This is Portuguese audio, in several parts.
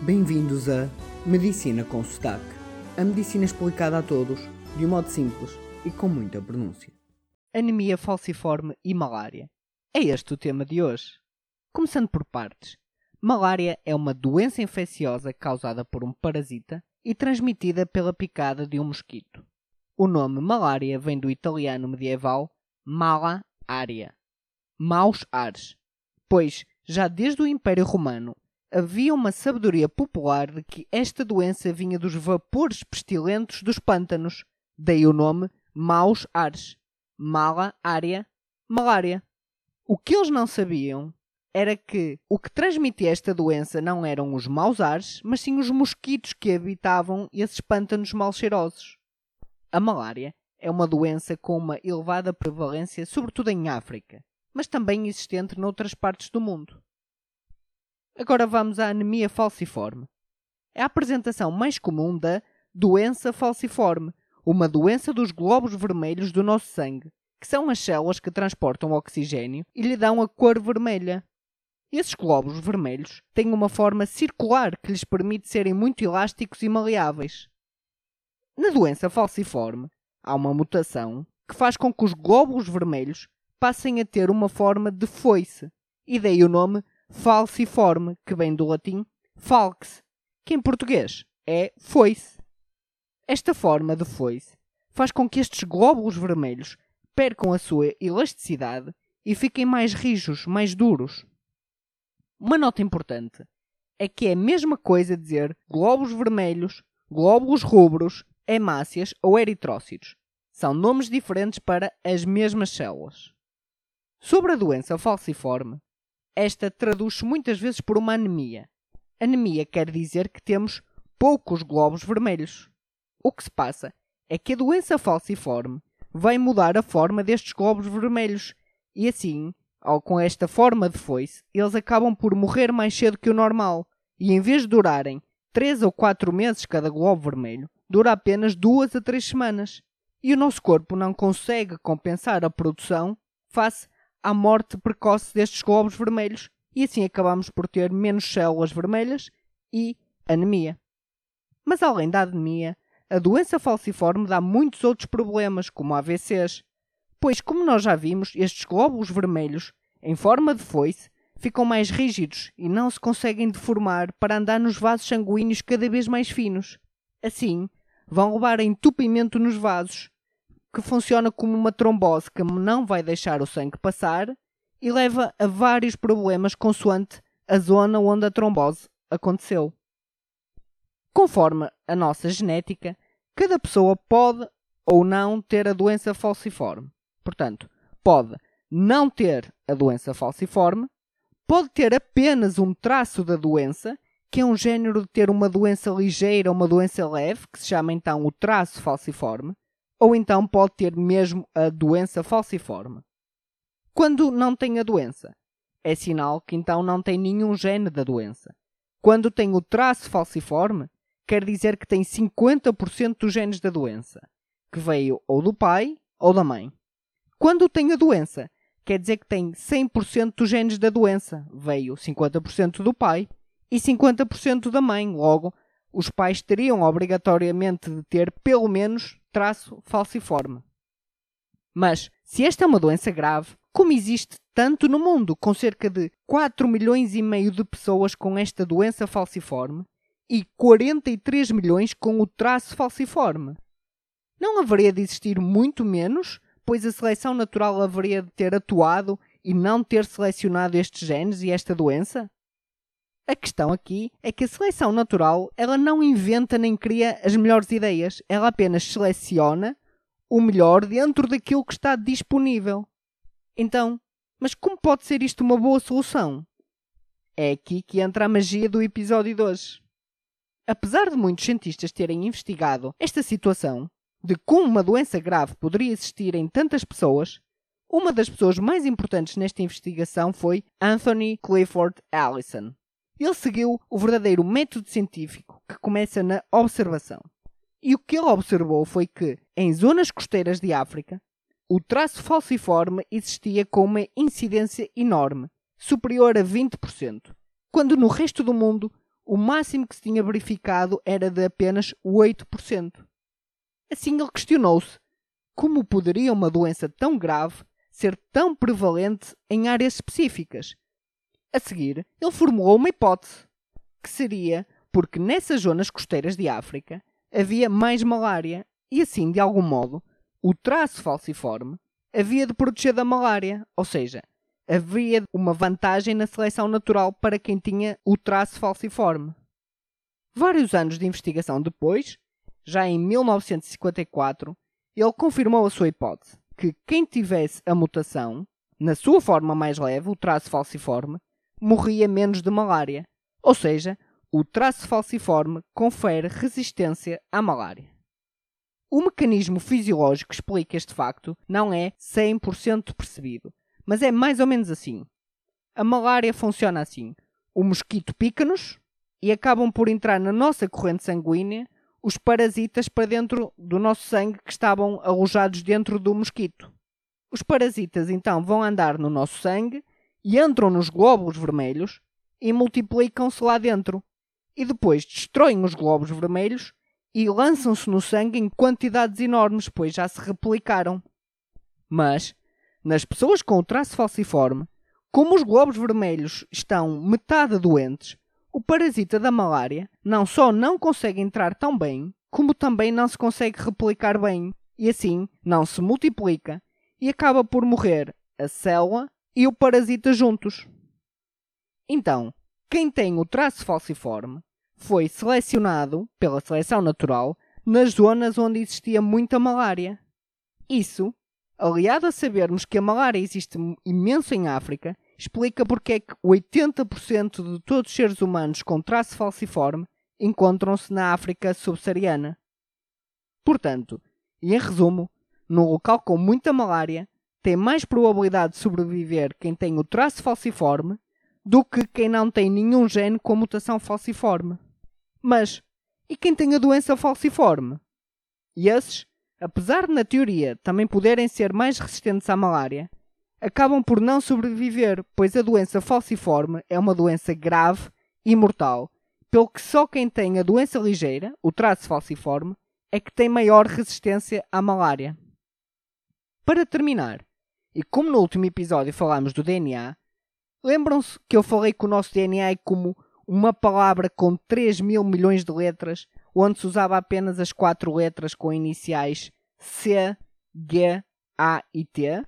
Bem-vindos a Medicina com Sotaque. A medicina explicada a todos, de um modo simples e com muita pronúncia. Anemia falciforme e malária. É este o tema de hoje. Começando por partes. Malária é uma doença infecciosa causada por um parasita e transmitida pela picada de um mosquito. O nome malária vem do italiano medieval mala aria, maus ares, pois já desde o Império Romano havia uma sabedoria popular de que esta doença vinha dos vapores pestilentos dos pântanos, daí o nome maus ares, mala aria, malária. O que eles não sabiam era que o que transmitia esta doença não eram os maus ares, mas sim os mosquitos que habitavam esses pântanos mal cheirosos. A malária é uma doença com uma elevada prevalência, sobretudo em África, mas também existente noutras partes do mundo. Agora vamos à anemia falciforme. É a apresentação mais comum da doença falciforme, uma doença dos glóbulos vermelhos do nosso sangue, que são as células que transportam oxigênio e lhe dão a cor vermelha. Esses glóbulos vermelhos têm uma forma circular que lhes permite serem muito elásticos e maleáveis. Na doença falciforme, há uma mutação que faz com que os glóbulos vermelhos passem a ter uma forma de foice, e daí o nome falciforme, que vem do latim falx, que em português é foice. Esta forma de foice faz com que estes glóbulos vermelhos percam a sua elasticidade e fiquem mais rijos, mais duros. Uma nota importante é que é a mesma coisa dizer glóbulos vermelhos, glóbulos rubros, hemácias ou eritrócitos. São nomes diferentes para as mesmas células. Sobre a doença falciforme, esta traduz-se muitas vezes por uma anemia. Anemia quer dizer que temos poucos glóbulos vermelhos. O que se passa é que a doença falciforme vai mudar a forma destes glóbulos vermelhos e assim, ao com esta forma de foice, eles acabam por morrer mais cedo que o normal e em vez de durarem 3 ou 4 meses cada globo vermelho, dura apenas 2 a 3 semanas. E o nosso corpo não consegue compensar a produção face à morte precoce destes glóbulos vermelhos e assim acabamos por ter menos células vermelhas e anemia. Mas além da anemia, a doença falciforme dá muitos outros problemas, como AVCs, pois, como nós já vimos, estes glóbulos vermelhos, em forma de foice, ficam mais rígidos e não se conseguem deformar para andar nos vasos sanguíneos cada vez mais finos. Assim, vão levar a entupimento nos vasos, que funciona como uma trombose que não vai deixar o sangue passar e leva a vários problemas consoante a zona onde a trombose aconteceu. Conforme a nossa genética, cada pessoa pode ou não ter a doença falciforme. Portanto, pode não ter a doença falciforme, pode ter apenas um traço da doença, que é um género de ter uma doença ligeira ou uma doença leve, que se chama então o traço falciforme, ou então pode ter mesmo a doença falciforme. Quando não tem a doença, é sinal que então não tem nenhum gene da doença. Quando tem o traço falciforme, quer dizer que tem 50% dos genes da doença, que veio ou do pai ou da mãe. Quando tem a doença, quer dizer que tem 100% dos genes da doença, veio 50% do pai e 50% da mãe. Logo, os pais teriam obrigatoriamente de ter pelo menos traço falciforme. Mas, se esta é uma doença grave, como existe tanto no mundo, com cerca de 4 milhões e meio de pessoas com esta doença falciforme e 43 milhões com o traço falciforme? Não haveria de existir muito menos, pois a seleção natural haveria de ter atuado e não ter selecionado estes genes e esta doença? A questão aqui é que a seleção natural ela não inventa nem cria as melhores ideias, ela apenas seleciona o melhor dentro daquilo que está disponível. Então, mas como pode ser isto uma boa solução? É aqui que entra a magia do episódio de hoje. Apesar de muitos cientistas terem investigado esta situação de como uma doença grave poderia existir em tantas pessoas, uma das pessoas mais importantes nesta investigação foi Anthony Clifford Allison, ele seguiu o verdadeiro método científico que começa na observação. E o que ele observou foi que, em zonas costeiras de África, o traço falciforme existia com uma incidência enorme, superior a 20%, quando no resto do mundo o máximo que se tinha verificado era de apenas 8%. Assim ele questionou-se como poderia uma doença tão grave ser tão prevalente em áreas específicas. A seguir, ele formulou uma hipótese, que seria porque nessas zonas costeiras de África havia mais malária e assim, de algum modo, o traço falciforme havia de proteger da malária, ou seja, havia uma vantagem na seleção natural para quem tinha o traço falciforme. Vários anos de investigação depois, já em 1954, ele confirmou a sua hipótese, que quem tivesse a mutação, na sua forma mais leve, o traço falciforme, morria menos de malária. Ou seja, o traço falciforme confere resistência à malária. O mecanismo fisiológico que explica este facto não é 100% percebido, mas é mais ou menos assim. A malária funciona assim: o mosquito pica-nos e acabam por entrar na nossa corrente sanguínea os parasitas para dentro do nosso sangue que estavam alojados dentro do mosquito. Os parasitas então vão andar no nosso sangue e entram nos glóbulos vermelhos e multiplicam-se lá dentro. E depois destroem os glóbulos vermelhos e lançam-se no sangue em quantidades enormes, pois já se replicaram. Mas nas pessoas com o traço falciforme, como os globos vermelhos estão metade doentes, o parasita da malária não só não consegue entrar tão bem, como também não se consegue replicar bem, e assim não se multiplica e acaba por morrer a célula e o parasita juntos. Então, quem tem o traço falciforme foi selecionado pela seleção natural nas zonas onde existia muita malária. Isso aliado a sabermos que a malária existe imenso em África, explica porque é que 80% de todos os seres humanos com traço falciforme encontram-se na África subsaariana. Portanto, e em resumo, num local com muita malária, tem mais probabilidade de sobreviver quem tem o traço falciforme do que quem não tem nenhum gene com mutação falciforme. Mas, e quem tem a doença falciforme? E esses apesar de na teoria também poderem ser mais resistentes à malária, acabam por não sobreviver, pois a doença falciforme é uma doença grave e mortal, pelo que só quem tem a doença ligeira, o traço falciforme, é que tem maior resistência à malária. Para terminar, e como no último episódio falámos do DNA, lembram-se que eu falei que o nosso DNA é como uma palavra com 3 mil milhões de letras onde se usava apenas as quatro letras com iniciais C, G, A e T.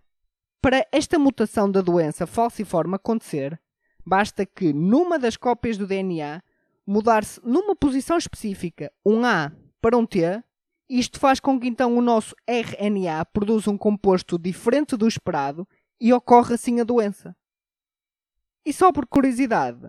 Para esta mutação da doença falciforme acontecer, basta que numa das cópias do DNA mudar-se numa posição específica um A para um T, isto faz com que então o nosso RNA produza um composto diferente do esperado e ocorra assim a doença. E só por curiosidade,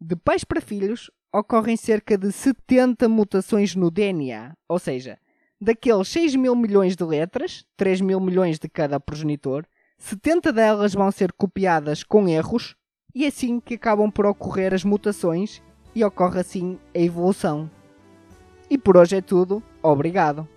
de pais para filhos, ocorrem cerca de 70 mutações no DNA, ou seja, daqueles 6 mil milhões de letras, 3 mil milhões de cada progenitor, 70 delas vão ser copiadas com erros e é assim que acabam por ocorrer as mutações e ocorre assim a evolução. E por hoje é tudo. Obrigado.